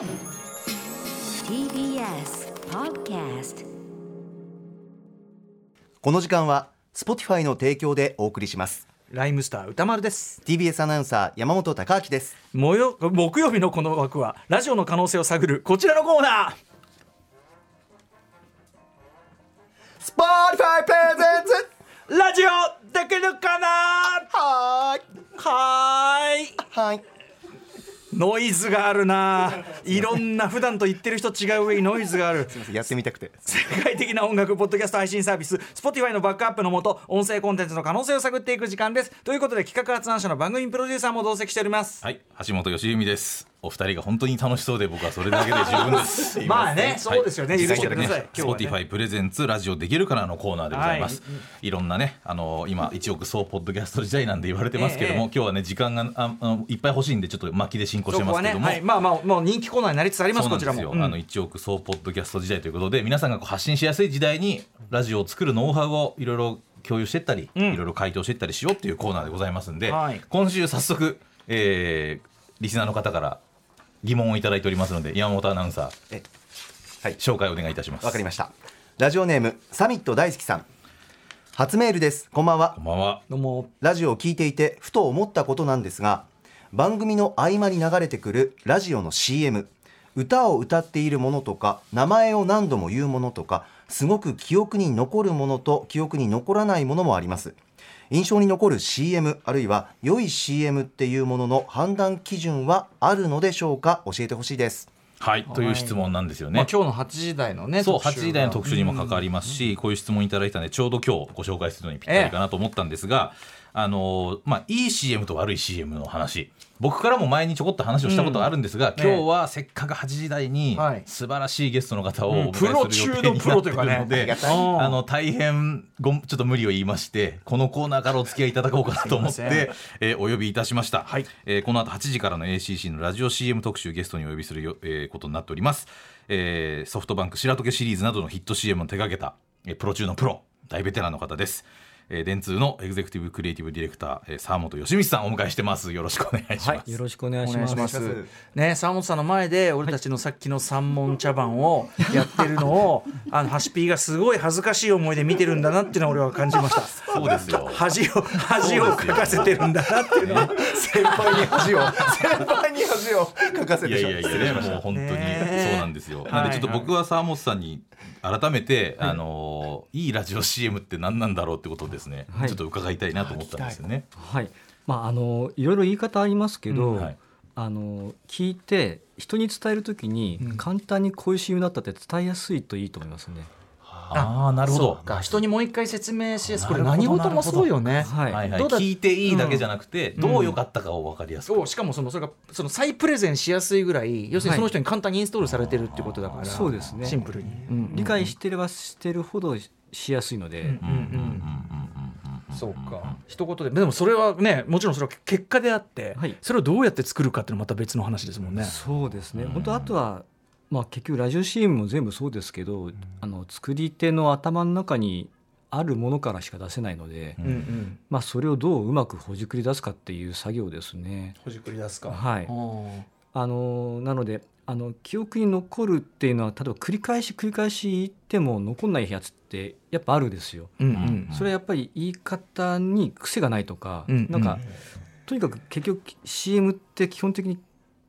TBS Podcast この時間は Spotify の提供でお送りします。ライムスター歌丸です。TBS アナウンサー山本貴明です。もよ木曜日のこの枠はラジオの可能性を探るこちらのコーナ Spotify プレゼンツーラジオできるかなはーいはーいはいノイズがあるな。いろんな普段と言ってる人違う上にノイズがある。やってみたくて。世界的な音楽ポッドキャスト配信サービス Spotify のバックアップのもと音声コンテンツの可能性を探っていく時間です。ということで企画発案者の番組プロデューサーも同席しております。はい、橋本良美です。お二人が本当に楽しそうで、僕はそれだけで十分です。まあねそうですよね、はい許してください、ね今日はね。Spotify プレゼンツラジオできるからのコーナーでございます。い、ろんなね、あの今一億総ポッドキャスト時代なんで言われてますけども、ええ今日はね時間がああのいっぱい欲しいんでちょっと巻きで進行してますけども。はい、まあまあもう人気コーナーになりつつありますこちらも、うん。あの1億総ポッドキャスト時代ということで皆さんが発信しやすい時代にラジオを作るノウハウをいろいろ共有していったり、ん。いろいろ回答していったりしようっていうコーナーでございますんで、はい。今週早速、えーリスナーの方から疑問をいただいておりますので山本アナウンサーえはい。紹介お願いいたします。わかりました。ラジオネームサミット大好きさん。初メールです。こんばんは。こんばんは。どうも。ラジオを聞いていてふと思ったことなんですが番組の合間に流れてくるラジオの CM 歌を歌っているものとか名前を何度も言うものとかすごく記憶に残るものと記憶に残らないものもあります印象に残る CM あるいは良い CM っていうものの判断基準はあるのでしょうか？教えてほしいです。はいという質問なんですよね、まあ、今日の8時台のねそう特集が。8時台の特集にも関わりますし、こういう質問いただいたのでちょうど今日ご紹介するのにぴったりかなと思ったんですが、あのまあ、いい CM と悪い CM の話。僕からも前にちょこっと話をしたことがあるんですが、うん今日はせっかく8時台にはい。素晴らしいゲストの方をプロ迎えする予中の定になっていプロというかね。るので、うんあの大変ごちょっと無理を言いましてこのコーナーからお付き合いいただこうかなと思って、えーお呼びいたしました、はい。えーこの後8時からの ACC のラジオ CM 特集ゲストにお呼びするよ、えーことになっております、えーソフトバンク白時計シリーズなどのヒット CM を手掛けた、えープロ中のプロ大ベテランの方ですえー電通のエグゼクティブクリエイティブディレクター、えー沢本義光さんをお迎えしてます。よろしくお願いします、はいよろしくお願いします。ます。ね沢本さんの前で俺たちのさっきの三文茶番をやってるのを あのハシピーがすごい恥ずかしい思いで見てるんだなっていうのは俺は感じました。そうですよ。恥を恥をかかせてるんだなっていうのは。先輩に恥を先輩に恥をかかせいやてしまいやいや、もう本当に。ねんですよ。なんでちょっと僕は沢本さんに改めて、あのいいラジオ CM って何なんだろうってことをですね、はいちょっと伺いたいなと思ったんですよね。はい。まああのいろいろ言い方ありますけど、うんはいあの聞いて人に伝えるときに、うん簡単にこういう CM だったって伝えやすいといいと思いますね。ああなるほど。人にもう一回説明しやすこれ何事もそうよね、はい、聞いていいだけじゃなくて、どう良かったかを分かりやすく。しかもそのそれがその再プレゼンしやすいぐらい要するにその人に簡単にインストールされてるってことだから、そうですね。シンプルに、理解してればしてるほどしやすいので、うんうんうん、そうか一言ででもそれはねもちろんそれは結果であって、はい、それをどうやって作るかっていうのはまた別の話ですもんね。そうですね本当あとはまあ結局ラジオ CM も全部そうですけど、あの作り手の頭の中にあるものからしか出せないので、うんうんうんまあそれをどううまくほじくり出すかっていう作業ですね。ほじくり出すか。はいうんあのなのであの記憶に残るっていうのは例えば繰り返し繰り返し言っても残んないやつってやっぱあるですよ。うんうんそれはやっぱり言い方に癖がないとか、うんなんか、とにかく結局 CM って基本的に、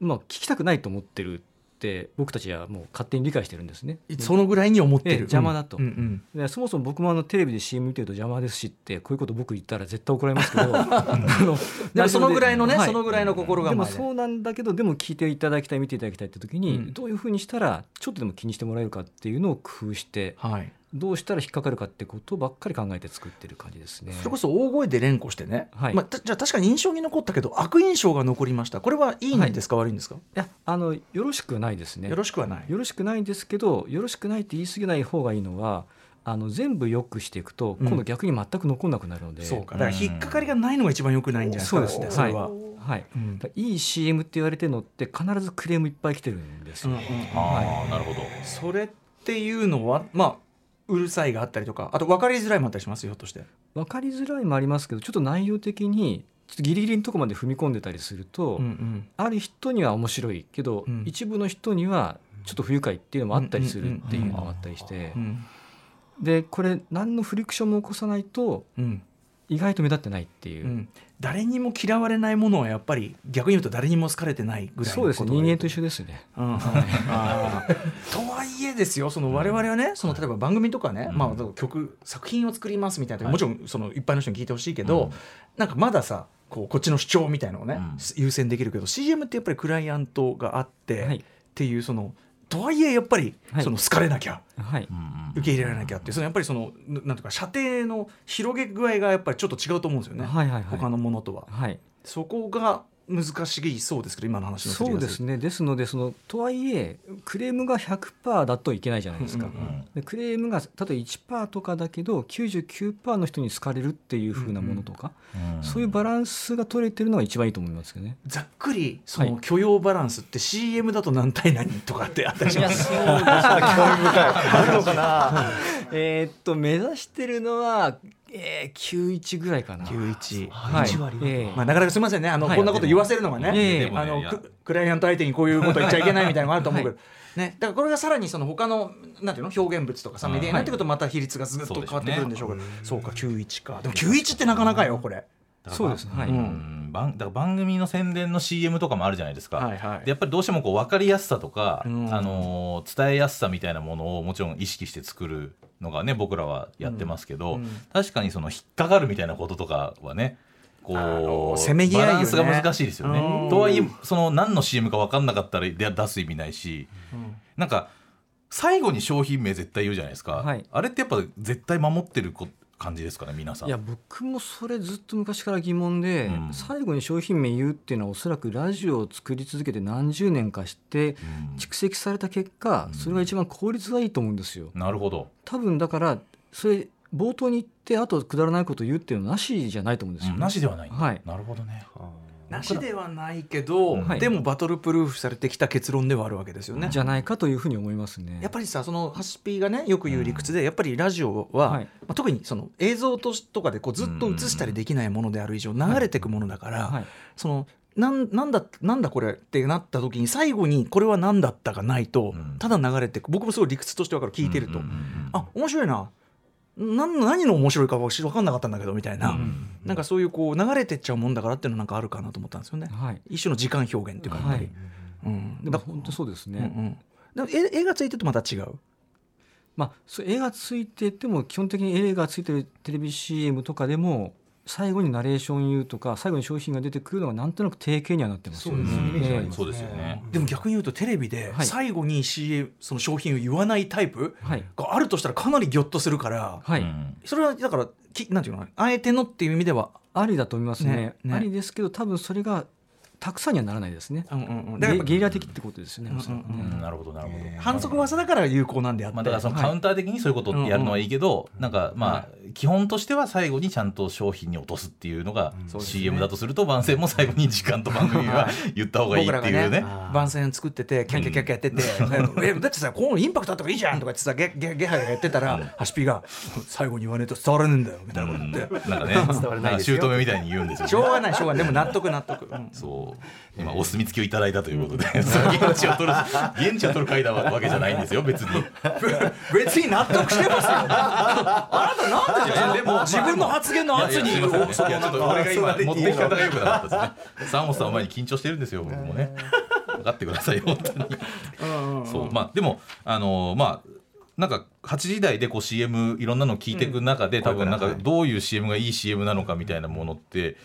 まあ、聞きたくないと思ってるって僕たちはもう勝手に理解してるんですね。そのぐらいに思ってええる。邪魔だとうんうんでそもそも僕もあのテレビで CM 見てると邪魔ですしってこういうこと僕言ったら絶対怒られますけど でもそのぐらいのね、はいそのぐらいの心構えで。でもそうなんだけどでも聞いていただきたい見ていただきたいって時に、うんどういうふうにしたらちょっとでも気にしてもらえるかっていうのを工夫してはい。どうしたら引っかかるかってことばっかり考えて作ってる感じですね。それこそ大声で連呼してね、はい。まあ、たじゃあ確かに印象に残ったけど悪印象が残りましたこれはいいんですか、悪いんですか？いやあのよろしくはないですね。よろしくはない。よろしくないんですけどよろしくないって言い過ぎない方がいいのはあの全部良くしていくとうん。今度逆に全く残んなくなるので、そうか。だから引っかかりがないのが一番良くないんじゃないですか？そうですね。それは、はい、うん。いい CM って言われてるのって必ずクレームいっぱい来てるんですよ、うんうんああなるほど。それっていうのはまあうるさいがあったりとかあと分かりづらいもあったりします？よひょっとして。分かりづらいもありますけどちょっと内容的にちょっとギリギリのところまで踏み込んでたりすると、うんうん。ある人には面白いけど、うん。一部の人にはちょっと不愉快っていうのもあったりするっていうのがあったりして。うん。でこれ何のフリクションも起こさないとうん意外と目立ってないっていう。う、ん。誰にも嫌われないものはやっぱり逆に言うと誰にも好かれてないぐらいのそうですね。人間と一緒、緒ですね。うん。とはいえですよその我々はねその例えば番組とかね、うん。まあ、曲作品を作りますみたいな、もちろんその一般の人に聞いてほしいけど、なんかまださこうこっちの主張みたいのをね、うん。優先できるけど CM ってやっぱりクライアントがあって、はい。っていうそのとはいえやっぱりはい。その好かれなきゃ、はい。受け入れられなきゃっていうそのやっぱりそのななんていうか射程の広げ具合がやっぱりちょっと違うと思うんですよね、はいはいはい。他のものとは。はい、そこが難しそうですけど今の話のそうですね。ですのでそのとはいえクレームが100%だといけないじゃないですか、うんうんクレームが例えば1%とかだけど99%の人に好かれるっていう風なものとか、うんそういうバランスが取れてるのが一番いいと思いますけどね。ざっくりそはい。の許容バランスって CM だと何対何とかってあったりしますあるのかな？えーっと目指してるのは、えー、91ぐらいかな。91、はい。1割は。ええ。まあ、なかなかすみませんね。あの、はい。こんなこと言わせるのがね、あのククライアント相手にこういうこと言っちゃいけないみたいなのがあると思うけど、ね、だからこれがさらにその他のなんていうの？表現物とかさうんメディアになってくるとまた比率がずっと変わってくるんでしょうけど。そうか91か。でも91ってなかなかよこれ。そうですはいうん。番だから番組の宣伝の CM とかもあるじゃないですか、はいはい。でやっぱりどうしてもこう分かりやすさとか、うん。あのー伝えやすさみたいなものをもちろん意識して作るのがね僕らはやってますけど、うんうん。確かにその引っかかるみたいなこととかはねこうせめぎ合いよね。バランスが難しいですよね。うん。とはいえその何の CM か分かんなかったらで出す意味ないし、なんか最後に商品名絶対言うじゃないですか、はい。あれってやっぱ絶対守ってるこ感じですかね皆さん。いや僕もそれずっと昔から疑問で、うん。最後に商品名言うっていうのはおそらくラジオを作り続けて何十年かしてうん。蓄積された結果、それが一番効率がいいと思うんですよ。なるほど、多分だからそれ冒頭に言ってあとくだらないこと言うっていうのはなしじゃないと思うんですよ、うんなしではないんだ。はい。なるほどね。なしではないけど、はい。でもバトルプルーフされてきた結論ではあるわけですよね。じゃないかというふうに思いますね。やっぱりさそのハシピーがねよく言う理屈で、やっぱりラジオは、はい。まあ、特にその映像としとかでこうずっと映したりできないものである以上流れていくものだから、はい。そのなんなんだなんだこれってなった時に最後にこれは何だったがないと、うん。ただ流れて僕もすごい理屈として分かる。聞いてると、うんうんうん。あ面白いななん何の面白いか分かんなかったんだけどみたいな、うん。なんかそういうこう流れてっちゃうもんだからっていうのはなんかあるかなと思ったんですよね。はい。一種の時間表現っていうかはい。うん、でも本当そうですね。うんうん。でも絵絵がついてるとまた違う？まあ、絵がついてても基本的に絵がついてるテレビ CM とかでも最後にナレーション言うとか最後に商品が出てくるのがなんとなく定型にはなってますよね。そうですよね。でも逆に言うとテレビではい。最後に CM その商品を言わないタイプはい。があるとしたらかなりギョッとするから、はい、うん。それはだからきなんていうのあえてのっていう意味では、ありだと思いますね。ねね。ありですけど多分それがたくさんにはならないですね。うんうんうん。だからゲゲリラ的ってことですよね。なるほどなるほど。反則技だから有効なんであって、まあ、だからそのカウンター的にそういうことをやるのはいいけど、なんかまあ基本としては最後にちゃんと商品に落とすっていうのが CM だとすると番宣も最後に時間と番組は言った方がいいっていうね。番宣作っててキャッキャキャッキャやってて、えだってさこのインパクトあった方がいいじゃんとか言ってさゲゲゲハがやってたら、ハシピが最後に言わねえと伝わらねえんだよみたいなこと言って、なんかね、伝わらないですよ。姑みたいに言うんですよ、ね。しょうがないしょうがない。でも納得納得、うんそう今お墨付きをいただいたということで、その現地を取る現地を取る会だわけじゃないんですよ別に。別に納得してますよあなたなんで自分でも自分の発言の圧にいやいやすいませんいやちょっと俺が今そう持ってき方が良くなかったですね。サンモスさん前に緊張してるんですよ僕もね。分かってくださいよ本当に。そうまあでもあのまあなんか8時台でこう CM いろんなの聞いていく中で、多分なんかどういう CM がいい CM なのかみたい。なものって、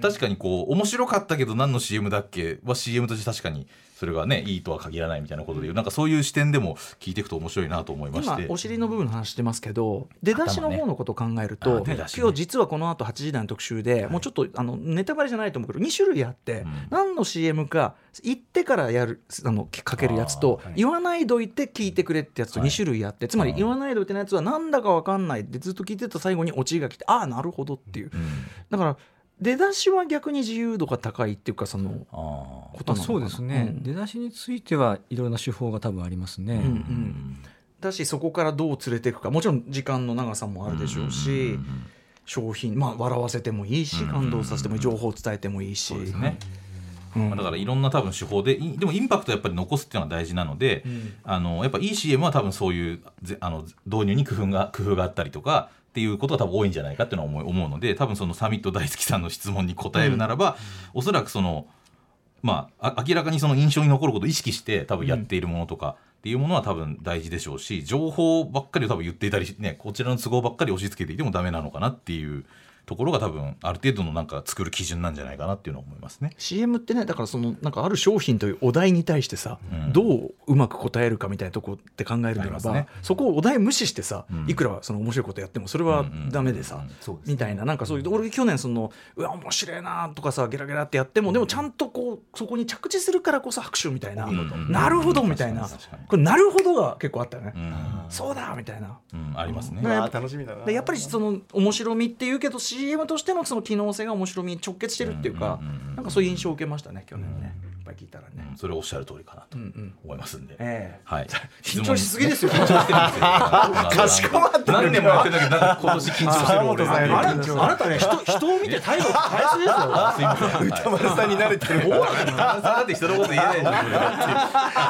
確かにこう面白かったけど何の CM だっけは CM として確かにそれがねいいとは限らないみたいなことで、なんかそういう視点でも聞いていくと面白いなと思いまして。今お尻の部分の話してますけど出だしの方のことを考えると、頭ね。ね今日実はこの後8時台の特集で、もうちょっとあのネタバレじゃないと思うけど2種類あって、うん。何の CM か言ってからやるあのかけるやつと、はい。言わないどいて聞いてくれってやつとはい。2種類あって、つまり言わないどいてのやつはなんだか分かんないってずっと聞いてた最後にオチが来てああなるほどっていう。うん。だから出だしは逆に自由度が高いっていうかそのことなのかな。まあそうですね、うん。出だしについてはいろんな手法が多分ありますね。うんうん。だしそこからどう連れていくか。もちろん時間の長さもあるでしょうし、商品まあ笑わせてもいいし感動させてもいい情報を伝えてもいいし。そうですね、うん。まあだからいろんな多分手法でいでもインパクトやっぱり残すっていうのは大事なので、あのやっぱいい CM は多分そういうぜあの導入に工夫が工夫があったりとかっていうことが多分多いんじゃないかっていうのは思い思うので多分そのサミット大好きさんの質問に答えるならば、おそらくそのまああ明らかにその印象に残ることを意識して多分やっているものとか。っていうものは多分大事でしょうし情報ばっかりを多分言っていたりしねこちらの都合ばっかり押し付けていてもダメなのかなっていうところが多分ある程度のなんか作る基準なんじゃないかなっていうのは思いますね。CM ってねだからそのなんかある商品というお題に対してさ、うん。どううまく答えるかみたいなとこって考えるならば、ね。そこをお題無視してさ、うん。いくらその面白いことやってもそれはダメでさ、みたいななんかそういう俺去年そのうわ面白いなとかさゲラゲラってやってもでもちゃんとこうそこに着地するからこそ拍手みたいな、うんうんなるほどみたいな。これなるほどが結構あったよね、うん。そうだみたいな。うん、ありますね。うんあー楽しみだな。でやっぱりその面白みっていうけど CM としてのその機能性が面白みに直結してるっていうかなんかそういう印象を受けましたね去年ねぱい聞いたらねうん、それはおっしゃる通りかなとうんうん思いますんで。ええはい。緊張しすぎですよ緊張して。かしこまって何年もやってんだけど、なんか今年緊張してる俺。あなあなたね人人を見て態度変えすぎですよあすいません。歌丸さんに慣れてるだって人のこと言えないん。これあ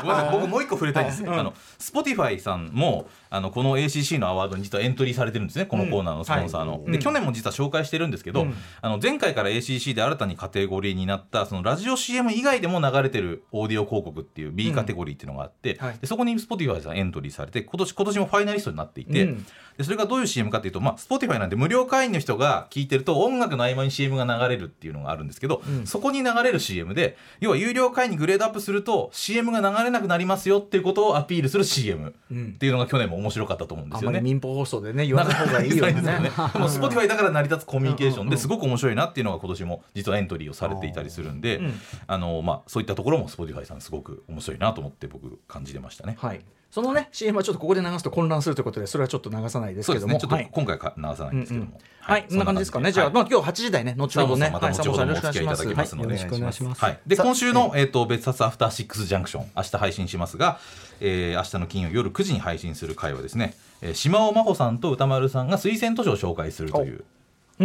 ごめんなさい僕もう一個触れたいんです。あの Spotify さんもあのこの ACC のアワードに実はエントリーされてるんですね。このコーナーのスポンサーの。で去年も実は紹介してるんですけど、あの前回から ACC で新たにカテゴリーになったそのラジオ CM 以外でも流れてるオーディオ広告っていう B カテゴリーっていうのがあって、はい。でそこに Spotify さんエントリーされて今年今年もファイナリストになっていて、うんでそれがどういう CM かっていうと、まあ、Spotify なんで無料会員の人が聞いてると音楽の合間に CM が流れるっていうのがあるんですけど、そこに流れる CM で要は有料会員にグレードアップすると CM が流れなくなりますよっていうことをアピールする CM っていうのが去年も面白かったと思うんであんまりすよね。民放放送でね言わない方がいいよね。でも Spotify だから成り立つコミュニケーションですごく面白いなっていうのが今年も実はエントリーをされていたりするんで、うん。あのまあ、そういったところも Spotify さんすごく面白いなと思って僕感じてましたね。はいそのね CM はちょっとここで流すと混乱するということでそれはちょっと流さないですそうですね。ちょっと今回か流さないんですけども、はい。そんな感じで。すかね。じゃあまあ今日8時台ね後ほどね。また後ほどもお付き合いいただきますので、よろしくお願いします。はい、で今週の、えー、と別冊アフターシックスジャンクション明日配信しますが、えー明日の金曜夜9時に配信する回はですね、えー島尾真帆さんと歌丸さんが推薦図書を紹介するという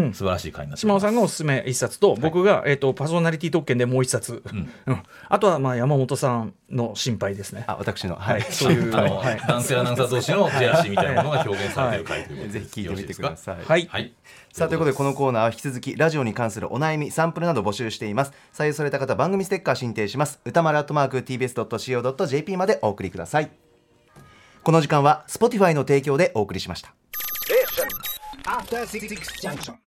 うん。素晴らしい回になってい島尾さんがおすすめ一冊と僕が、えっとパーソナリティ特権でもう一冊、うん。あとはまあ山本さんの心配ですね。あ私の。ははい。いそういうあの、はい。男性アナウンサー同士のジェラシーみたいなものが表現されている回ということで、ぜひ聞いてみてください。はい。はい。さあということでこのコーナーは引き続きラジオに関するお悩みサンプルなど募集しています。採用された方番組ステッカー申請します。歌丸アットマーク TBS.CO.JP までお送りください。この時間は Spotify の提供でお送りしました。After Six Junction.